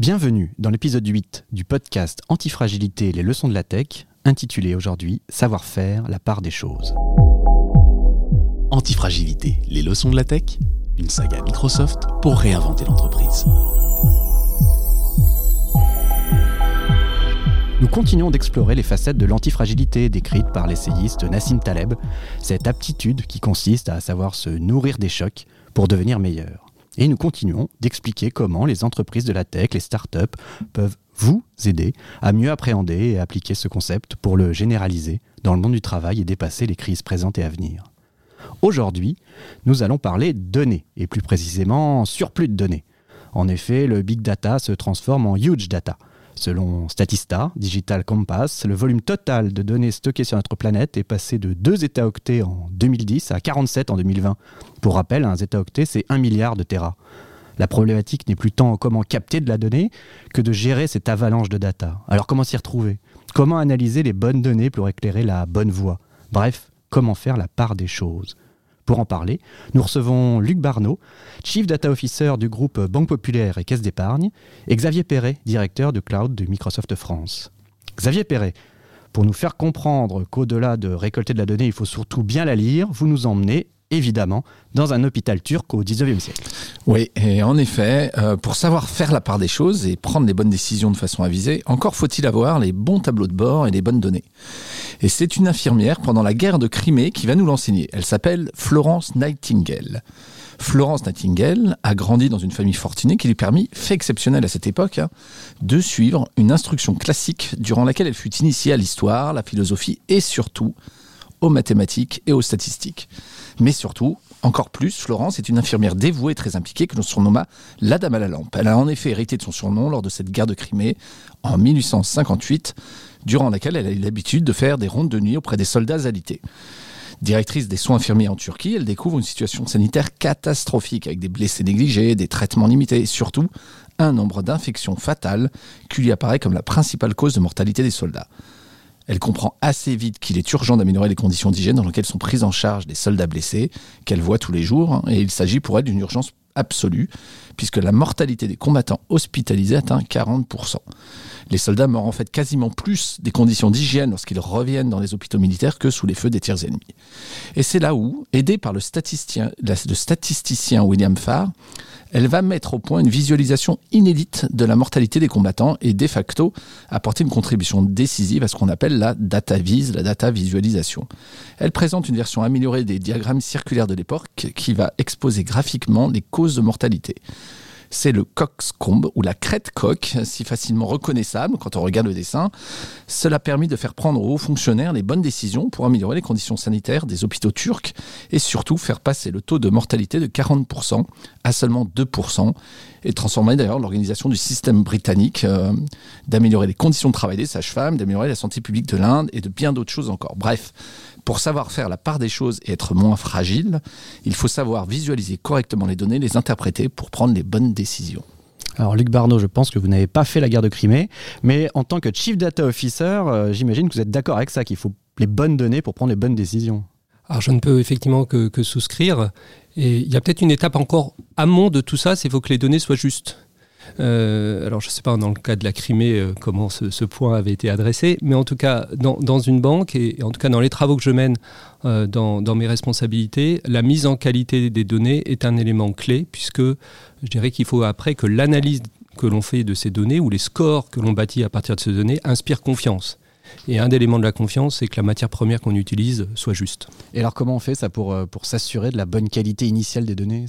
Bienvenue dans l'épisode 8 du podcast Antifragilité les leçons de la tech, intitulé aujourd'hui Savoir-faire, la part des choses. Antifragilité, les leçons de la tech, une saga Microsoft pour réinventer l'entreprise. Nous continuons d'explorer les facettes de l'antifragilité décrites par l'essayiste Nassim Taleb, cette aptitude qui consiste à savoir se nourrir des chocs pour devenir meilleur. Et nous continuons d'expliquer comment les entreprises de la tech, les startups, peuvent vous aider à mieux appréhender et appliquer ce concept pour le généraliser dans le monde du travail et dépasser les crises présentes et à venir. Aujourd'hui, nous allons parler données, et plus précisément surplus de données. En effet, le big data se transforme en huge data – Selon Statista, Digital Compass, le volume total de données stockées sur notre planète est passé de 2 zeta-octets en 2010 à 47 en 2020. Pour rappel, un zeta-octet, c'est 1 milliard de Tera. La problématique n'est plus tant comment capter de la donnée que de gérer cette avalanche de data. Alors comment s'y retrouver? Comment analyser les bonnes données pour éclairer la bonne voie? Bref, comment faire la part des choses pour en parler, nous recevons Luc Barneau, Chief Data Officer du groupe Banque Populaire et Caisse d'Épargne, et Xavier Perret, directeur de cloud de Microsoft France. Xavier Perret, pour nous faire comprendre qu'au-delà de récolter de la donnée, il faut surtout bien la lire, vous nous emmenez évidemment, dans un hôpital turc au 19e siècle. Oui, et en effet, euh, pour savoir faire la part des choses et prendre les bonnes décisions de façon avisée, encore faut-il avoir les bons tableaux de bord et les bonnes données. Et c'est une infirmière pendant la guerre de Crimée qui va nous l'enseigner. Elle s'appelle Florence Nightingale. Florence Nightingale a grandi dans une famille fortunée qui lui permit, fait exceptionnel à cette époque, hein, de suivre une instruction classique durant laquelle elle fut initiée à l'histoire, la philosophie et surtout aux mathématiques et aux statistiques. Mais surtout, encore plus, Florence est une infirmière dévouée et très impliquée que l'on surnomma la Dame à la lampe. Elle a en effet hérité de son surnom lors de cette guerre de Crimée en 1858, durant laquelle elle a eu l'habitude de faire des rondes de nuit auprès des soldats alités. Directrice des soins infirmiers en Turquie, elle découvre une situation sanitaire catastrophique avec des blessés négligés, des traitements limités et surtout un nombre d'infections fatales qui lui apparaît comme la principale cause de mortalité des soldats. Elle comprend assez vite qu'il est urgent d'améliorer les conditions d'hygiène dans lesquelles sont prises en charge des soldats blessés, qu'elle voit tous les jours, hein, et il s'agit pour elle d'une urgence absolue, puisque la mortalité des combattants hospitalisés atteint 40%. Les soldats meurent en fait quasiment plus des conditions d'hygiène lorsqu'ils reviennent dans les hôpitaux militaires que sous les feux des tiers ennemis. Et c'est là où, aidée par le statisticien, le statisticien William Farr, elle va mettre au point une visualisation inédite de la mortalité des combattants et de facto apporter une contribution décisive à ce qu'on appelle la data vise, la data visualisation. Elle présente une version améliorée des diagrammes circulaires de l'époque qui va exposer graphiquement les causes de mortalité c'est le coxcombe ou la crête coque, si facilement reconnaissable quand on regarde le dessin. Cela a permis de faire prendre aux fonctionnaires les bonnes décisions pour améliorer les conditions sanitaires des hôpitaux turcs et surtout faire passer le taux de mortalité de 40% à seulement 2% et transformer d'ailleurs l'organisation du système britannique, euh, d'améliorer les conditions de travail des sages-femmes, d'améliorer la santé publique de l'Inde et de bien d'autres choses encore. Bref, pour savoir faire la part des choses et être moins fragile, il faut savoir visualiser correctement les données, les interpréter pour prendre les bonnes décisions. Alors Luc Barneau, je pense que vous n'avez pas fait la guerre de Crimée, mais en tant que Chief Data Officer, euh, j'imagine que vous êtes d'accord avec ça, qu'il faut les bonnes données pour prendre les bonnes décisions. Alors je ne peux effectivement que, que souscrire. Et il y a peut-être une étape encore amont de tout ça, c'est qu'il faut que les données soient justes. Euh, alors, je ne sais pas dans le cas de la Crimée euh, comment ce, point avait été adressé, mais en tout cas, dans, une banque et, en tout cas dans les travaux que je mène euh, dans, mes responsabilités, la mise en qualité des données est un élément clé, puisque je dirais qu'il faut après que l'analyse que l'on fait de ces données ou les scores que l'on bâtit à partir de ces données inspirent confiance. Et un élément de la confiance, c'est que la matière première qu'on utilise soit juste. Et alors comment on fait ça pour, euh, pour s'assurer de la bonne qualité initiale des données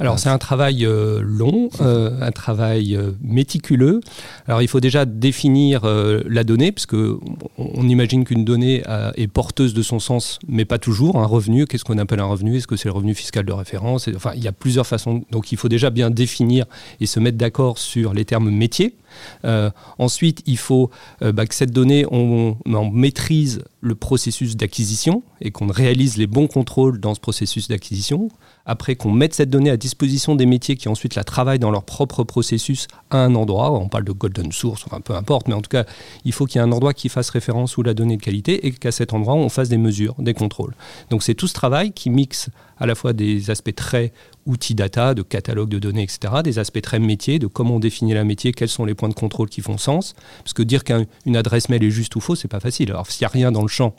Alors c'est un travail euh, long, euh, un travail méticuleux. Alors il faut déjà définir la donnée, parce qu'on on imagine qu'une donnée est porteuse de son sens, mais pas toujours. Un revenu, qu'est-ce qu'on appelle un revenu? Est-ce que c'est le revenu fiscal de référence? Enfin, il y a plusieurs façons. Donc il faut déjà bien définir et se mettre d'accord sur les termes métiers. Euh, ensuite, il faut euh, bah, que cette donnée, on, maîtrise le processus d'acquisition et qu'on réalise les bons contrôles dans ce processus d'acquisition. Après, qu'on mette cette donnée à disposition des métiers qui ensuite la travaillent dans leur propre processus à un endroit. On parle de golden source, enfin peu importe, mais en tout cas, il faut qu'il y ait un endroit qui fasse référence où la donnée de qualité et qu'à cet endroit, on fasse des mesures, des contrôles. Donc c'est tout ce travail qui mixe à la fois des aspects très outils data, de catalogue de données, etc., des aspects très métiers, de comment on définit la métier, quels sont les points de contrôle qui font sens. Parce que dire qu'une adresse mail est juste ou faux, c'est pas facile. Alors s'il n'y a rien dans le champ,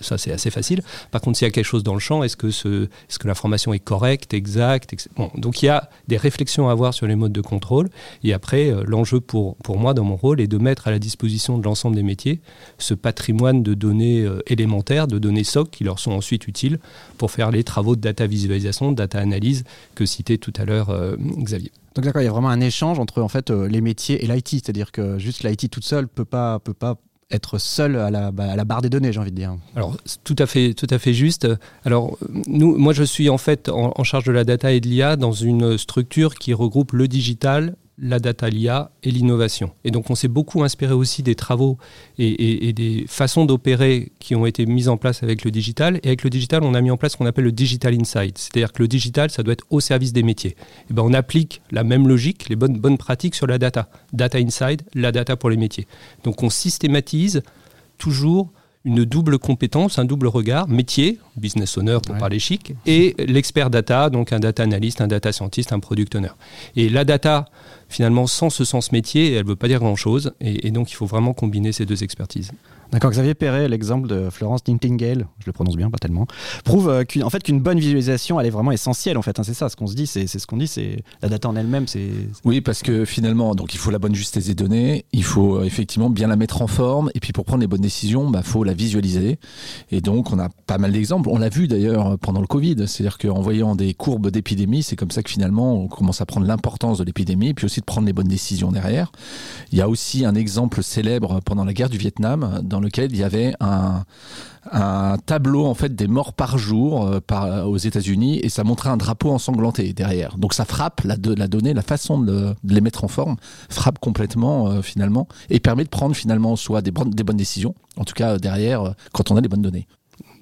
ça c'est assez facile. Par contre, s'il y a quelque chose dans le champ, est-ce que, ce, est que l'information est correcte, exacte Donc il y a des réflexions à avoir sur les modes de contrôle. Et après, euh, l'enjeu pour, pour moi, dans mon rôle, est de mettre à la disposition de l'ensemble des métiers ce patrimoine de données euh, élémentaires, de données SOC, qui leur sont ensuite utiles pour faire les travaux de data visualisation, de data analyse que citait tout à l'heure euh, Xavier. Donc d'accord, il y a vraiment un échange entre en fait les métiers et l'IT, c'est-à-dire que juste l'IT toute seule peut pas peut pas être seul à la, bah, à la barre des données, j'ai envie de dire. Alors, tout à fait, tout à fait juste. Alors, nous, moi, je suis en fait en charge de la data et de l'IA dans une structure qui regroupe le digital, la data, l'IA et l'innovation. Et donc on s'est beaucoup inspiré aussi des travaux et, des façons d'opérer qui ont été mises en place avec le digital. Et avec le digital, on a mis en place ce qu'on appelle le Digital Insight. C'est-à-dire que le digital, ça doit être au service des métiers. Et ben on applique la même logique, les bonnes, bonnes pratiques sur la data. Data Inside, la data pour les métiers. Donc on systématise toujours une double compétence, un double regard, métier, business owner pour parler chic, et l'expert data, donc un data analyst, un data scientist, un product owner. Et la data, finalement, sans ce sens métier, elle ne veut pas dire grand-chose, et, donc il faut vraiment combiner ces deux expertises. D'accord, Xavier Perret, l'exemple de Florence Nightingale, je le prononce bien, pas tellement, prouve euh, qu'en fait qu'une bonne visualisation, elle est vraiment essentielle en fait. Hein, c'est ça, ce qu'on se dit, c'est ce qu'on dit, c'est la data en elle-même. Oui, parce que finalement, donc il faut la bonne justesse des données, il faut euh, effectivement bien la mettre en forme, et puis pour prendre les bonnes décisions, il bah, faut la visualiser. Et donc on a pas mal d'exemples. On l'a vu d'ailleurs pendant le Covid, c'est-à-dire qu'en voyant des courbes d'épidémie, c'est comme ça que finalement on commence à prendre l'importance de l'épidémie, puis aussi de prendre les bonnes décisions derrière. Il y a aussi un exemple célèbre pendant la guerre du Vietnam lequel il y avait un, tableau en fait des morts par jour euh, par, aux États-Unis et ça montrait un drapeau ensanglanté derrière. Donc ça frappe la, donnée, la façon de, les mettre en forme frappe complètement euh, finalement et permet de prendre finalement soit des, des bonnes décisions, en tout cas derrière euh, quand on a les bonnes données.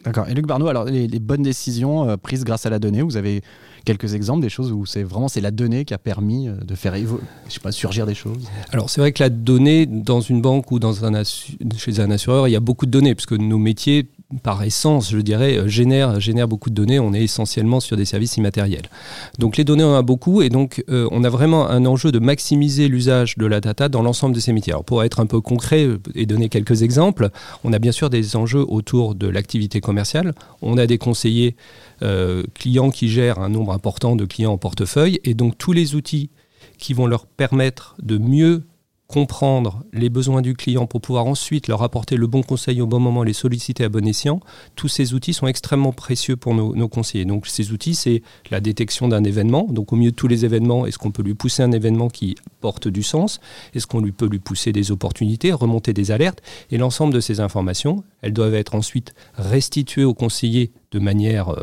D'accord. Et Luc Barneau, alors les, bonnes décisions prises grâce à la donnée, vous avez quelques exemples des choses où c'est vraiment c'est la donnée qui a permis euh, de faire je sais pas, surgir des choses Alors c'est vrai que la donnée dans une banque ou dans un chez un assureur, il y a beaucoup de données puisque nos métiers par essence, je dirais, euh, génèrent génère beaucoup de données. On est essentiellement sur des services immatériels. Donc les données, on en a beaucoup et donc euh, on a vraiment un enjeu de maximiser l'usage de la data dans l'ensemble de ces métiers. Alors pour être un peu concret et donner quelques exemples, on a bien sûr des enjeux autour de l'activité commerciale. On a des conseillers clients qui gèrent un nombre important de clients en portefeuille et donc tous les outils qui vont leur permettre de mieux comprendre les besoins du client pour pouvoir ensuite leur apporter le bon conseil au bon moment, les solliciter à bon escient, tous ces outils sont extrêmement précieux pour nos, conseillers. Donc ces outils, c'est la détection d'un événement. Donc au milieu de tous les événements, est-ce qu'on peut lui pousser un événement qui porte du sens? Est-ce qu'on lui peut lui pousser des opportunités, remonter des alertes? Et l'ensemble de ces informations, elles doivent être ensuite restituées au conseiller de manière... Euh, euh,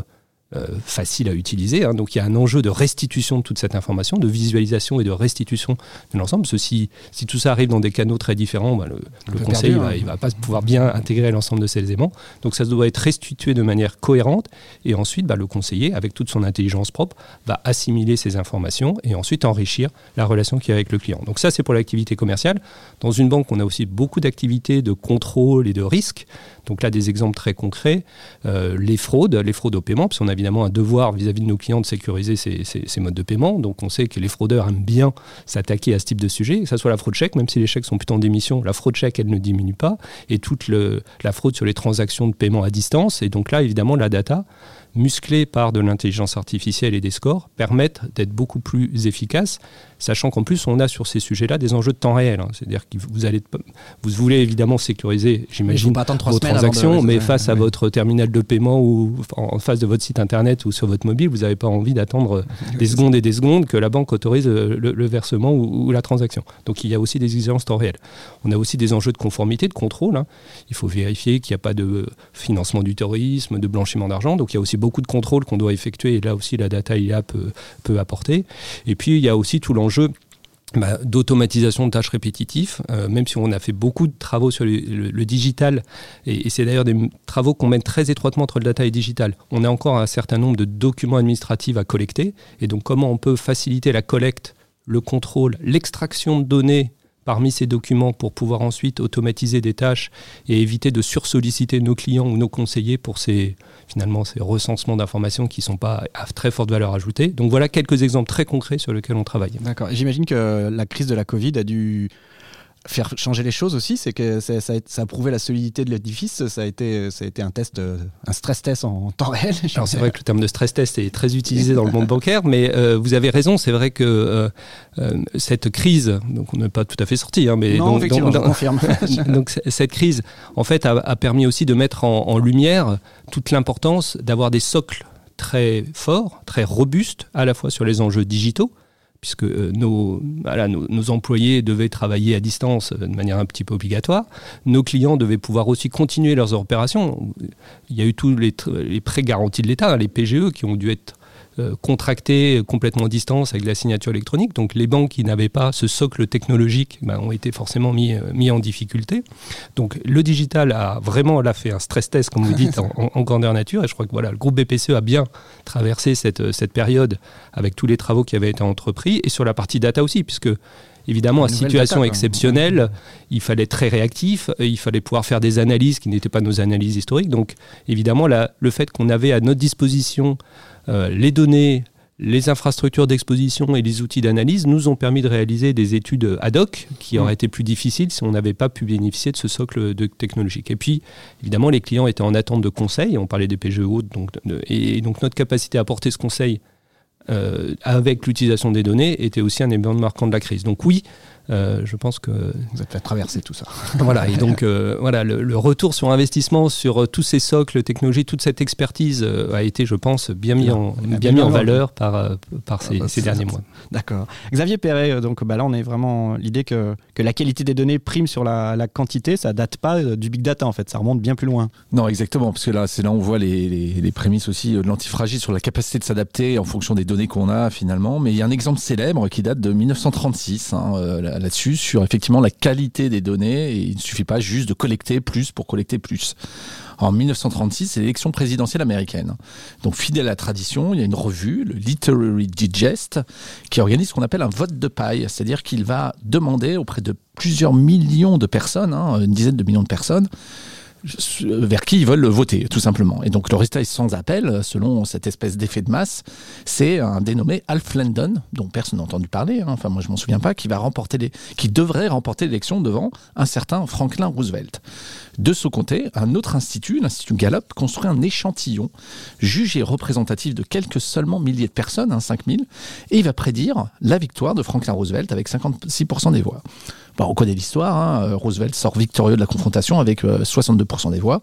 facile à utiliser. Hein. Donc il y a un enjeu de restitution de toute cette information, de visualisation et de restitution de l'ensemble. Si tout ça arrive dans des canaux très différents, bah, le, conseil hein. il va pas pouvoir bien intégrer l'ensemble de ces éléments. Donc ça doit être restitué de manière cohérente et ensuite bah, le conseiller, avec toute son intelligence propre, va assimiler ces informations et ensuite enrichir la relation qu'il y a avec le client. Donc ça c'est pour l'activité commerciale. Dans une banque, on a aussi beaucoup d'activités de contrôle et de risque. Donc là, des exemples très concrets, euh, les fraudes, les fraudes au paiement, parce qu'on a évidemment un devoir vis-à-vis de nos clients de sécuriser ces, modes de paiement. Donc on sait que les fraudeurs aiment bien s'attaquer à ce type de sujet, que ce soit la fraude chèque, même si les chèques sont plutôt en démission, la fraude chèque, elle ne diminue pas, et toute la fraude sur les transactions de paiement à distance. Et donc là, évidemment, la data, musclée par de l'intelligence artificielle et des scores, permettent d'être beaucoup plus efficaces sachant qu'en plus on a sur ces sujets-là des enjeux de temps réel. Hein. C'est-à-dire que vous allez, vous voulez évidemment sécuriser, j'imagine, vos transactions, mais face à votre terminal de paiement ou en face de votre site internet ou sur votre mobile, vous n'avez pas envie d'attendre des secondes et des secondes que la banque autorise euh, le, versement ou, la transaction. Donc il y a aussi des exigences temps réel. On a aussi des enjeux de conformité, de contrôle. Hein. Il faut vérifier qu'il n'y a pas de financement du terrorisme, de blanchiment d'argent. Donc il y a aussi beaucoup de contrôles qu'on doit effectuer et là aussi la data IA peut, peut apporter. Et puis il y a aussi tout l'enjeu bah, d'automatisation de tâches répétitives, euh, même si on a fait beaucoup de travaux sur le, digital, et, c'est d'ailleurs des travaux qu'on mène très étroitement entre le data et le digital. On a encore un certain nombre de documents administratifs à collecter, et donc comment on peut faciliter la collecte, le contrôle, l'extraction de données parmi ces documents pour pouvoir ensuite automatiser des tâches et éviter de sursolliciter nos clients ou nos conseillers pour ces, finalement, ces recensements d'informations qui ne sont pas à très forte valeur ajoutée. Donc voilà quelques exemples très concrets sur lesquels on travaille. D'accord. J'imagine que la crise de la Covid a dû faire changer les choses aussi, c'est que ça, a, prouvé la solidité de l'édifice. Ça a été, ça a été un test, euh, un stress test en, temps réel. c'est vrai que le terme de stress test est très utilisé dans le monde bancaire, mais euh, vous avez raison. C'est vrai que euh, cette crise, donc on n'est pas tout à fait sorti, hein, mais non, donc, donc, confirme. donc cette crise, en fait, a, permis aussi de mettre en, en lumière toute l'importance d'avoir des socles très forts, très robustes, à la fois sur les enjeux digitaux, puisque euh, nos, employés devaient travailler à distance euh, de manière un petit peu obligatoire. Nos clients devaient pouvoir aussi continuer leurs opérations. Il y a eu tous les, les prêts garantis de l'État, les PGE, qui ont dû être euh, contractés complètement à distance avec la signature électronique. Donc les banques qui n'avaient pas ce socle technologique ben, ont été forcément mis, euh, mis en difficulté. Donc le digital a vraiment là, fait un stress test, comme vous dites, en, grandeur nature. Et je crois que voilà, le groupe BPCE a bien traversé cette, euh, cette période avec tous les travaux qui avaient été entrepris. Et sur la partie data aussi, puisque évidemment, à situation exceptionnelle, il fallait être très réactif, il fallait pouvoir faire des analyses qui n'étaient pas nos analyses historiques. Donc, évidemment, le fait qu'on avait à notre disposition les données, les infrastructures d'exposition et les outils d'analyse nous ont permis de réaliser des études ad hoc qui auraient mm. été plus difficiles si on n'avait pas pu bénéficier de ce socle de technologique. Et puis, évidemment, les clients étaient en attente de conseils. On parlait des PGE donc, et donc notre capacité à apporter ce conseil euh, avec l'utilisation des données était aussi un élément marquant de la crise. Donc oui, euh, je pense que vous êtes fait traverser tout ça. voilà, et donc euh, voilà, le, retour sur investissement sur euh, tous ces socles technologiques, toute cette expertise a été, je pense, bien mis en, bien, mis en valeur par, par ces, ah bah, derniers mois. D'accord. Xavier Perret, donc bah là on est vraiment l'idée que, que la qualité des données prime sur la, la, quantité, ça date pas du big data en fait, ça remonte bien plus loin. Non, exactement, parce que là c'est là où on voit les, les, les prémices aussi de l'antifragile sur la capacité de s'adapter en fonction des données qu'on a finalement. Mais il y a un exemple célèbre qui date de 1936. Hein, là-dessus sur effectivement la qualité des données et il ne suffit pas juste de collecter plus pour collecter plus. En 1936, c'est l'élection présidentielle américaine. Donc fidèle à la tradition, il y a une revue, le Literary Digest, qui organise ce qu'on appelle un vote de paille, c'est-à-dire qu'il va demander auprès de plusieurs millions de personnes, hein, une dizaine de millions de personnes, vers qui ils veulent voter, tout simplement. Et donc le résultat est sans appel, selon cette espèce d'effet de masse. C'est un dénommé Alf Landon, dont personne n'a entendu parler, hein. enfin moi je m'en souviens pas, qui, va remporter les, qui devrait remporter l'élection devant un certain Franklin Roosevelt. De ce côté, un autre institut, l'Institut Gallup, construit un échantillon jugé représentatif de quelques seulement milliers de personnes, hein, 5000, et il va prédire la victoire de Franklin Roosevelt avec 56% des voix. Bon, on connaît l'histoire, hein, Roosevelt sort victorieux de la confrontation avec 62% euh, des voix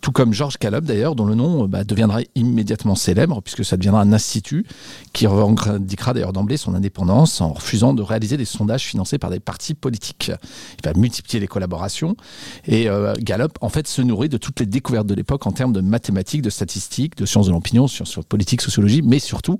tout comme George Caleb d'ailleurs, dont le nom bah, deviendra immédiatement célèbre, puisque ça deviendra un institut qui revendiquera d'ailleurs d'emblée son indépendance en refusant de réaliser des sondages financés par des partis politiques. Il va multiplier les collaborations, et euh, Gallup, en fait, se nourrit de toutes les découvertes de l'époque en termes de mathématiques, de statistiques, de sciences de l'opinion, sur, sur politique, sociologie, mais surtout,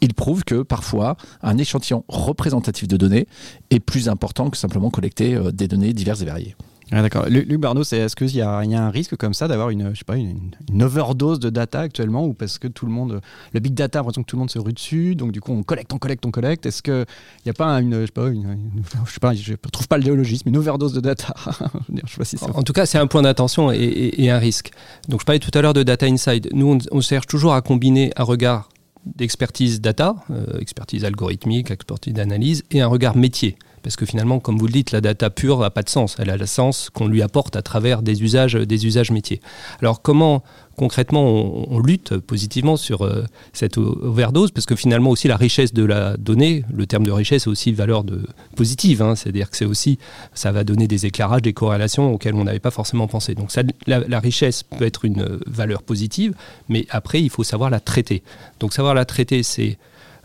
il prouve que parfois, un échantillon représentatif de données est plus important que simplement collecter euh, des données diverses et variées. D'accord. Luc Barneau, est-ce qu'il y, a un risque comme ça d'avoir une, je sais pas, une, overdose de data actuellement ou parce que tout le monde, le big data, l'impression que tout le monde se rue dessus, donc du coup on collecte, on collecte, on collecte. Est-ce qu'il n'y a pas une, je sais pas, je sais pas, je trouve pas le déologisme, une overdose de data? En tout cas, c'est un point d'attention et, un risque. Donc je parlais tout à l'heure de data inside. Nous, on, cherche toujours à combiner un regard d'expertise data, euh, expertise algorithmique, expertise d'analyse, et un regard métier. Parce que finalement, comme vous le dites, la data pure n'a pas de sens. Elle a le sens qu'on lui apporte à travers des usages, des usages métiers. Alors comment concrètement on, lutte positivement sur euh, cette overdose? Parce que finalement aussi la richesse de la donnée, le terme de richesse est aussi valeur de positive. Hein. C'est-à-dire que c'est aussi, ça va donner des éclairages, des corrélations auxquelles on n'avait pas forcément pensé. Donc la, richesse peut être une valeur positive, mais après il faut savoir la traiter. Donc savoir la traiter, c'est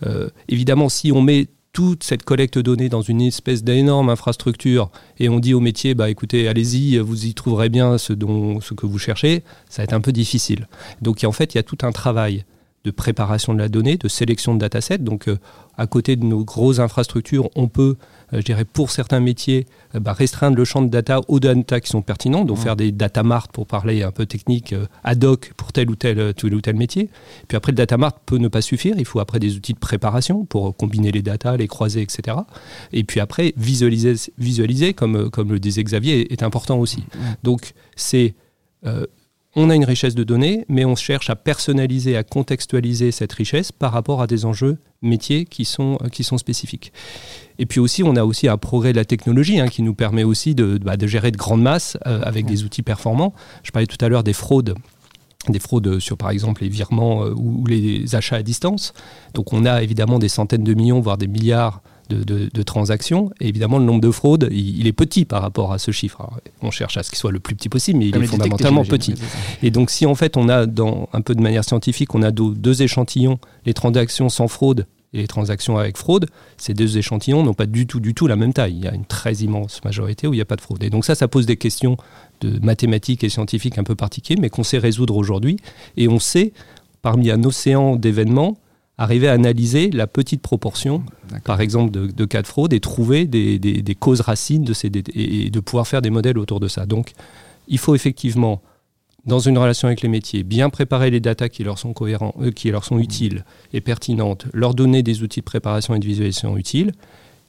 euh, évidemment si on met toute cette collecte de données dans une espèce d'énorme infrastructure et on dit au métier, bah écoutez, allez-y, vous y trouverez bien ce, dont, ce que vous cherchez, ça va être un peu difficile. Donc en fait, il y a tout un travail de préparation de la donnée, de sélection de datasets. Donc euh, à côté de nos grosses infrastructures, on peut je dirais, pour certains métiers, bah, restreindre le champ de data aux data qui sont pertinents, donc faire des data mart pour parler un peu technique ad hoc pour tel ou tel, tel ou tel métier. Puis après, le data mart peut ne pas suffire, il faut après des outils de préparation pour combiner les data, les croiser, etc. Et puis après, visualiser, visualiser comme, comme le disait Xavier, est, important aussi. Donc c'est on a une richesse de données, mais on cherche à personnaliser, à contextualiser cette richesse par rapport à des enjeux métiers qui sont, euh, spécifiques. Et puis aussi, on a aussi un progrès de la technologie hein, qui nous permet aussi de, bah, gérer de grandes masses euh, avec des outils performants. Je parlais tout à l'heure des fraudes des fraudes sur par exemple les virements euh, ou les achats à distance. Donc on a évidemment des centaines de millions, voire des milliards de, transactions. Et évidemment, le nombre de fraudes, il, est petit par rapport à ce chiffre. on cherche à ce qu'il soit le plus petit possible, mais il est fondamentalement petit. Et donc, si en fait on a, dans, un peu de manière scientifique, on a deux, échantillons, les transactions sans fraude et les transactions avec fraude, ces deux échantillons n'ont pas du tout, du tout la même taille. Il y a une très immense majorité où il n'y a pas de fraude. Et donc ça, ça pose des questions de mathématiques et scientifiques un peu particuliers, mais qu'on sait résoudre aujourd'hui. Et on sait, parmi un océan d'événements, arriver à analyser la petite proportion, par exemple, de, cas de fraude et trouver des, causes racines de ces, et de pouvoir faire des modèles autour de ça. Donc, il faut effectivement, dans une relation avec les métiers, bien préparer les datas qui leur sont cohérents, euh, qui leur sont utiles et pertinentes, leur donner des outils de préparation et de visualisation utiles,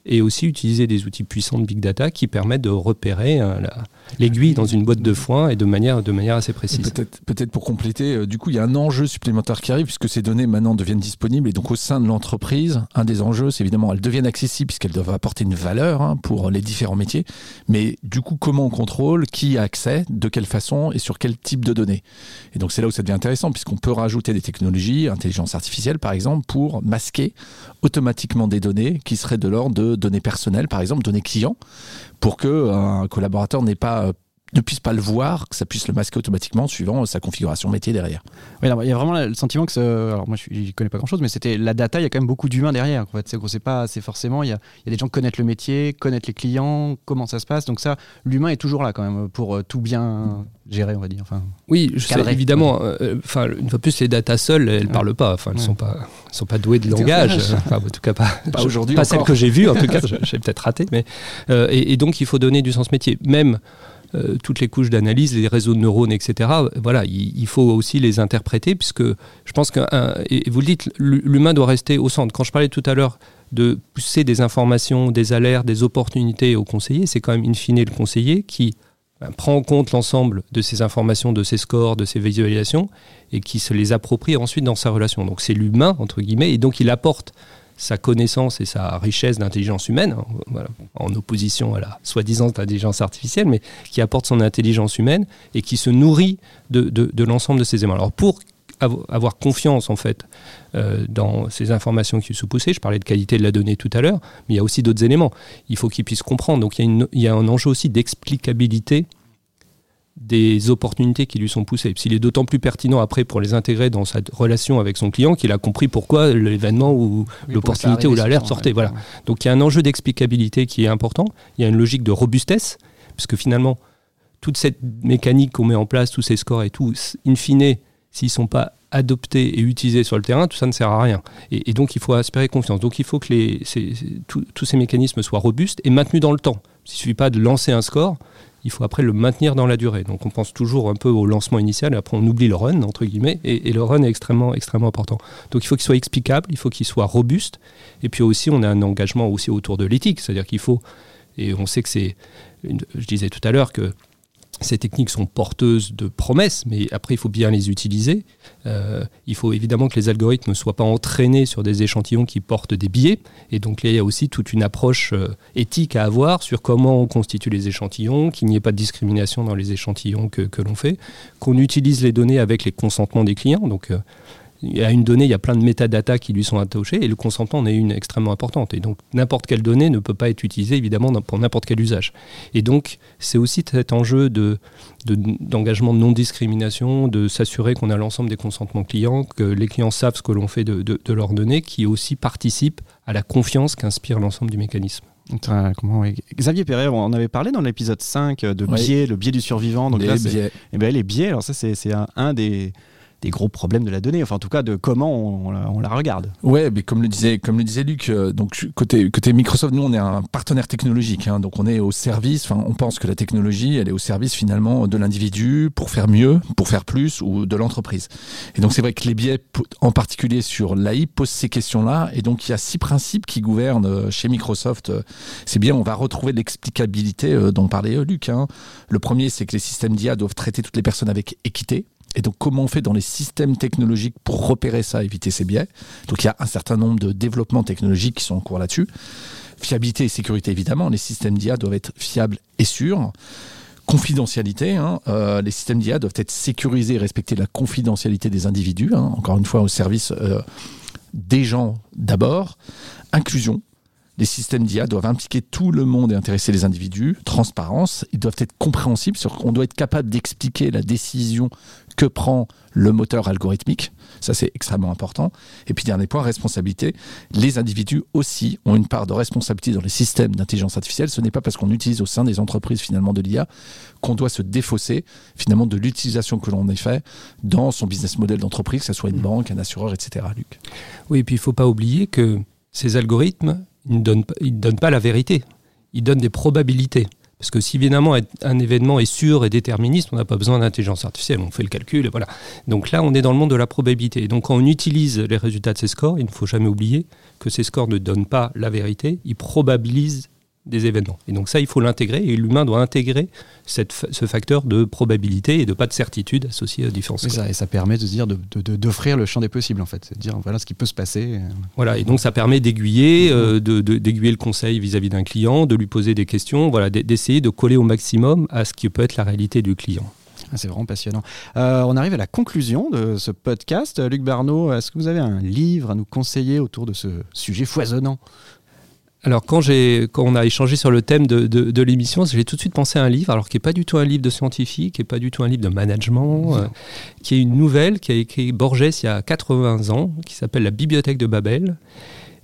et aussi utiliser des outils puissants de big data qui permettent de repérer hein, l'aiguille dans une boîte de foin et de manière, de manière assez précise. Peut-être pour compléter, euh, du coup, il y a un enjeu supplémentaire qui arrive puisque ces données maintenant deviennent disponibles et donc au sein de l'entreprise, un des enjeux, c'est évidemment elles deviennent accessibles puisqu'elles doivent apporter une valeur hein, pour les différents métiers. Mais du coup, comment on contrôle qui a accès, de quelle façon et sur quel type de données? Et donc c'est là où ça devient intéressant puisqu'on peut rajouter des technologies, intelligence artificielle par exemple, pour masquer automatiquement des données qui seraient de l'ordre de données personnelles, par exemple données clients, pour que un collaborateur n'ait pas ne puisse pas le voir, que ça puisse le masquer automatiquement suivant sa configuration métier derrière. Oui, il y a vraiment le sentiment que, ce, alors moi je ne connais pas grand chose, mais c'était la data, il y a quand même beaucoup d'humains derrière. En fait, c'est pas, c'est forcément, il y, a, il y, a, des gens qui connaissent le métier, connaissent les clients, comment ça se passe. Donc ça, l'humain est toujours là quand même pour euh, tout bien gérer, on va dire. Enfin, oui, je sais, évidemment. Euh, enfin, une fois plus, les data seules, elles ne parlent pas. Enfin, elles ne sont pas, sont pas douées de langage. Enfin, en tout cas, pas, pas aujourd'hui. Pas celles que j'ai vues. En tout cas, j'ai peut-être raté. Mais euh, et, et, donc, il faut donner du sens métier, même. Euh, toutes les couches d'analyse, les réseaux de neurones, etc. Voilà, il, faut aussi les interpréter, puisque je pense que, et vous le dites, l'humain doit rester au centre. Quand je parlais tout à l'heure de pousser des informations, des alertes, des opportunités au conseiller, c'est quand même in fine le conseiller qui ben, prend en compte l'ensemble de ces informations, de ces scores, de ces visualisations, et qui se les approprie ensuite dans sa relation. Donc c'est l'humain, entre guillemets, et donc il apporte sa connaissance et sa richesse d'intelligence humaine, hein, en opposition à la soi-disant intelligence artificielle, mais qui apporte son intelligence humaine et qui se nourrit de, l'ensemble de ces éléments. Alors pour avoir confiance en fait euh, dans ces informations qui sont poussées. Je parlais de qualité de la donnée tout à l'heure, mais il y a aussi d'autres éléments. Il faut qu'ils puissent comprendre. Donc il y, a il y a un enjeu aussi d'explicabilité des opportunités qui lui sont poussées. S'il est d'autant plus pertinent après pour les intégrer dans sa relation avec son client qu'il a compris pourquoi l'événement ou l'opportunité ou l'alerte sortait. Voilà. Donc il y a un enjeu d'explicabilité qui est important. Il y a une logique de robustesse, puisque finalement, toute cette mécanique qu'on met en place, tous ces scores et tout, in fine, s'ils ne sont pas adoptés et utilisés sur le terrain, tout ça ne sert à rien. Et, donc il faut aspirer confiance. Donc il faut que les, tous ces mécanismes soient robustes et maintenus dans le temps. Il ne suffit pas de lancer un score, il faut après le maintenir dans la durée. Donc on pense toujours un peu au lancement initial et après on oublie le run, entre guillemets, et, le run est extrêmement, extrêmement important. Donc il faut qu'il soit explicable, il faut qu'il soit robuste, et puis aussi on a un engagement aussi autour de l'éthique, c'est-à-dire qu'il faut, et on sait que c'est, je disais tout à l'heure que ces techniques sont porteuses de promesses, mais après, il faut bien les utiliser. Euh, il faut évidemment que les algorithmes ne soient pas entraînés sur des échantillons qui portent des biais. Et donc, là, il y a aussi toute une approche euh, éthique à avoir sur comment on constitue les échantillons, qu'il n'y ait pas de discrimination dans les échantillons que, l'on fait, qu'on utilise les données avec les consentements des clients. Donc, euh, il y a une donnée, il y a plein de métadatas qui lui sont attachés et le consentement en est une extrêmement importante. Et donc n'importe quelle donnée ne peut pas être utilisée évidemment pour n'importe quel usage. Et donc c'est aussi cet enjeu de, d'engagement de, non-discrimination, de s'assurer qu'on a l'ensemble des consentements clients, que les clients savent ce que l'on fait de, de, leurs données, qui aussi participe à la confiance qu'inspire l'ensemble du mécanisme. Comment, Xavier Perret, on avait parlé dans l'épisode 5 de biais, le biais du survivant. Donc les biais. Et eh ben, les biais, alors ça c'est un, un des des gros problèmes de la donnée, enfin en tout cas de comment on, la- regarde. Ouais, mais comme le disait, comme le disait Luc, euh, donc côté côté Microsoft, nous on est un partenaire technologique, hein, donc on est au service. Enfin, on pense que la technologie, elle est au service finalement de l'individu pour faire mieux, pour faire plus, ou de l'entreprise. Et donc c'est vrai que les biais, en particulier sur l'AI, posent ces questions-là. Et donc il y a six principes qui gouvernent euh, chez Microsoft. Euh, C'est bien, on va retrouver l'explicabilité dont parlait Luc. hein. Le premier, c'est que les systèmes d'IA doivent traiter toutes les personnes avec équité. Et donc, comment on fait dans les systèmes technologiques pour repérer ça, éviter ces biais? Donc, il y a un certain nombre de développements technologiques qui sont en cours là-dessus. Fiabilité et sécurité, évidemment. Les systèmes d'IA doivent être fiables et sûrs. Confidentialité, hein, euh, les systèmes d'IA doivent être sécurisés et respecter la confidentialité des individus, hein, encore une fois au service euh, des gens d'abord. Inclusion, les systèmes d'IA doivent impliquer tout le monde et intéresser les individus. Transparence, ils doivent être compréhensibles. sur- On doit être capable d'expliquer la décision que prend le moteur algorithmique. Ça, c'est extrêmement important. Et puis, dernier point, responsabilité. Les individus aussi ont une part de responsabilité dans les systèmes d'intelligence artificielle. Ce n'est pas parce qu'on utilise au sein des entreprises, finalement, de l'IA qu'on doit se défausser, finalement, de l'utilisation que l'on ait fait dans son business model d'entreprise, que ce soit une banque, un assureur, etc. Luc. Oui, et puis il ne faut pas oublier que ces algorithmes, ils ne donnent, pas- ils ne donnent pas la vérité. Ils donnent des probabilités. Parce que si évidemment un événement est sûr et déterministe, on n'a pas besoin d'intelligence artificielle, on fait le calcul et voilà. Donc là, on est dans le monde de la probabilité. Et donc quand on utilise les résultats de ces scores, il ne faut jamais oublier que ces scores ne donnent pas la vérité, ils probabilisent des événements. Et donc ça, il faut l'intégrer et l'humain doit intégrer cette, ce facteur de probabilité et de pas de certitude associé aux différents ça, et ça permet de se dire d'offrir le champ des possibles en fait, c'est de dire voilà ce qui peut se passer. Voilà, et donc ça permet d'aiguiller, euh, d'aiguiller le conseil vis-à-vis d'un client, de lui poser des questions, voilà, d'essayer de coller au maximum à ce qui peut être la réalité du client. Ah, c'est vraiment passionnant. Euh, on arrive à la conclusion de ce podcast. Euh, Luc Barneau, est-ce que vous avez un livre à nous conseiller autour de ce sujet foisonnant? Alors quand, j'ai, quand on a échangé sur le thème de, de- de l'émission, j'ai tout de suite pensé à un livre, alors qui n'est pas du tout un livre de scientifique, qui n'est pas du tout un livre de management, euh, qui est une nouvelle qui a écrit Borges il y a 80 ans, qui s'appelle La Bibliothèque de Babel.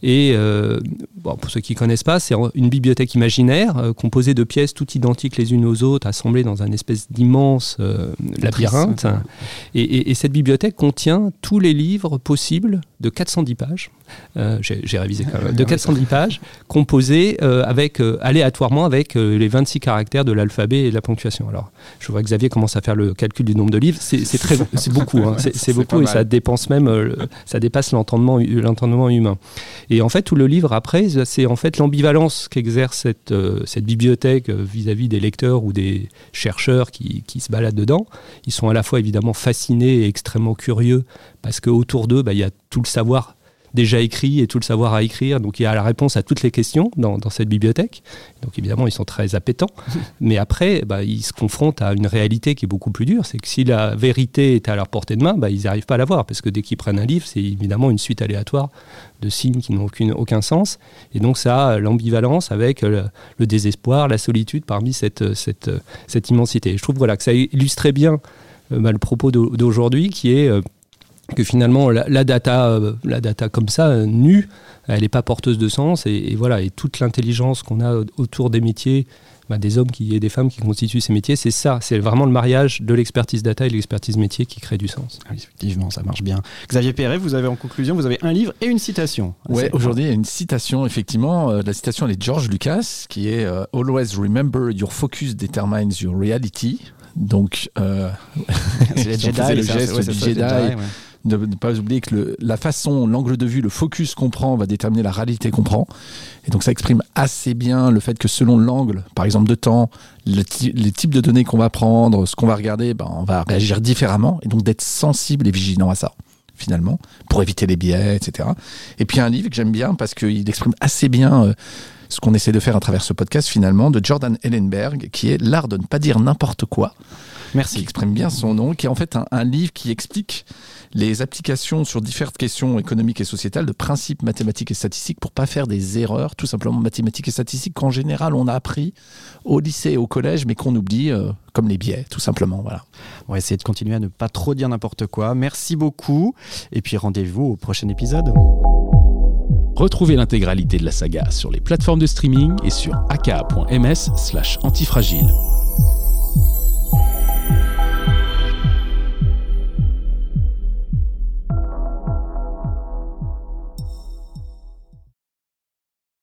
Et euh, bon, pour ceux qui ne connaissent pas, c'est une bibliothèque imaginaire euh, composée de pièces toutes identiques les unes aux autres, assemblées dans un espèce d'immense euh, labyrinthe. Et, et- et cette bibliothèque contient tous les livres possibles de 410 pages. J'ai, révisé quand même. De 410 pages, composés euh, avec, aléatoirement avec les 26 caractères de l'alphabet et de la ponctuation. Alors, je vois que Xavier commence à faire le calcul du nombre de livres. C'est, beaucoup. hein. C'est, beaucoup pas et ça dépense même, ça dépasse l'entendement humain. Et en fait, tout le livre après, c'est en fait l'ambivalence qu'exerce cette, euh, bibliothèque euh, vis-à-vis des lecteurs ou des chercheurs qui, qui se baladent dedans. Ils sont à la fois évidemment fascinés et extrêmement curieux parce qu'autour d'eux, bah, il y a tout le savoir déjà écrit et tout le savoir à écrire. Donc il y a la réponse à toutes les questions dans, dans cette bibliothèque. Donc évidemment, ils sont très appétents. Mais après, bah, ils se confrontent à une réalité qui est beaucoup plus dure. C'est que si la vérité est à leur portée de main, bah, ils n'arrivent pas à la voir. Parce que dès qu'ils prennent un livre, c'est évidemment une suite aléatoire de signes qui n'ont aucune- aucun sens. Et donc ça a l'ambivalence avec le, le désespoir, la solitude parmi cette, cette, cette immensité. Et je trouve voilà, que ça illustrait bien euh, bah, le propos d'au- d'aujourd'hui qui est... euh, que finalement la, la data, euh, la data comme ça, euh, nue, elle n'est pas porteuse de sens. Et, et voilà, et toute l'intelligence qu'on a autour des métiers, bah, des hommes qui, et des femmes qui constituent ces métiers, c'est ça. C'est vraiment le mariage de l'expertise data et de l'expertise métier qui crée du sens. Ah Effectivement, ça marche bien. Xavier Perret, vous avez en conclusion, vous avez un livre et une citation. Ouais, aujourd'hui, il y a une citation, effectivement. Euh, la citation, elle est de George Lucas, qui est euh, Always remember your focus determines your reality. Donc, euh, c'est le geste ouais, Jedi, ouais. De ne pas oublier que la façon, l'angle de vue, le focus qu'on prend va déterminer la réalité qu'on prend. Et donc, ça exprime assez bien le fait que selon l'angle, par exemple, de temps, les types de données qu'on va prendre, ce qu'on va regarder, ben, on va réagir différemment. Et donc, d'être sensible et vigilant à ça finalement, pour éviter les biais, etc. Et puis un livre que j'aime bien parce qu'il exprime assez bien euh, ce qu'on essaie de faire à travers ce podcast finalement, de Jordan Ellenberg, qui est L'art de ne pas dire n'importe quoi, qui Merci. exprime bien son nom, qui est en fait un, un livre qui explique les applications sur différentes questions économiques et sociétales de principes mathématiques et statistiques pour pas faire des erreurs, tout simplement mathématiques et statistiques qu'en général on a appris au lycée et au collège, mais qu'on oublie, euh, comme les biais, tout simplement. Voilà. On va essayer de continuer à ne pas trop dire n'importe quoi. Merci beaucoup. Et puis rendez-vous au prochain épisode. Retrouvez l'intégralité de la saga sur les plateformes de streaming et sur aka.ms slash antifragile.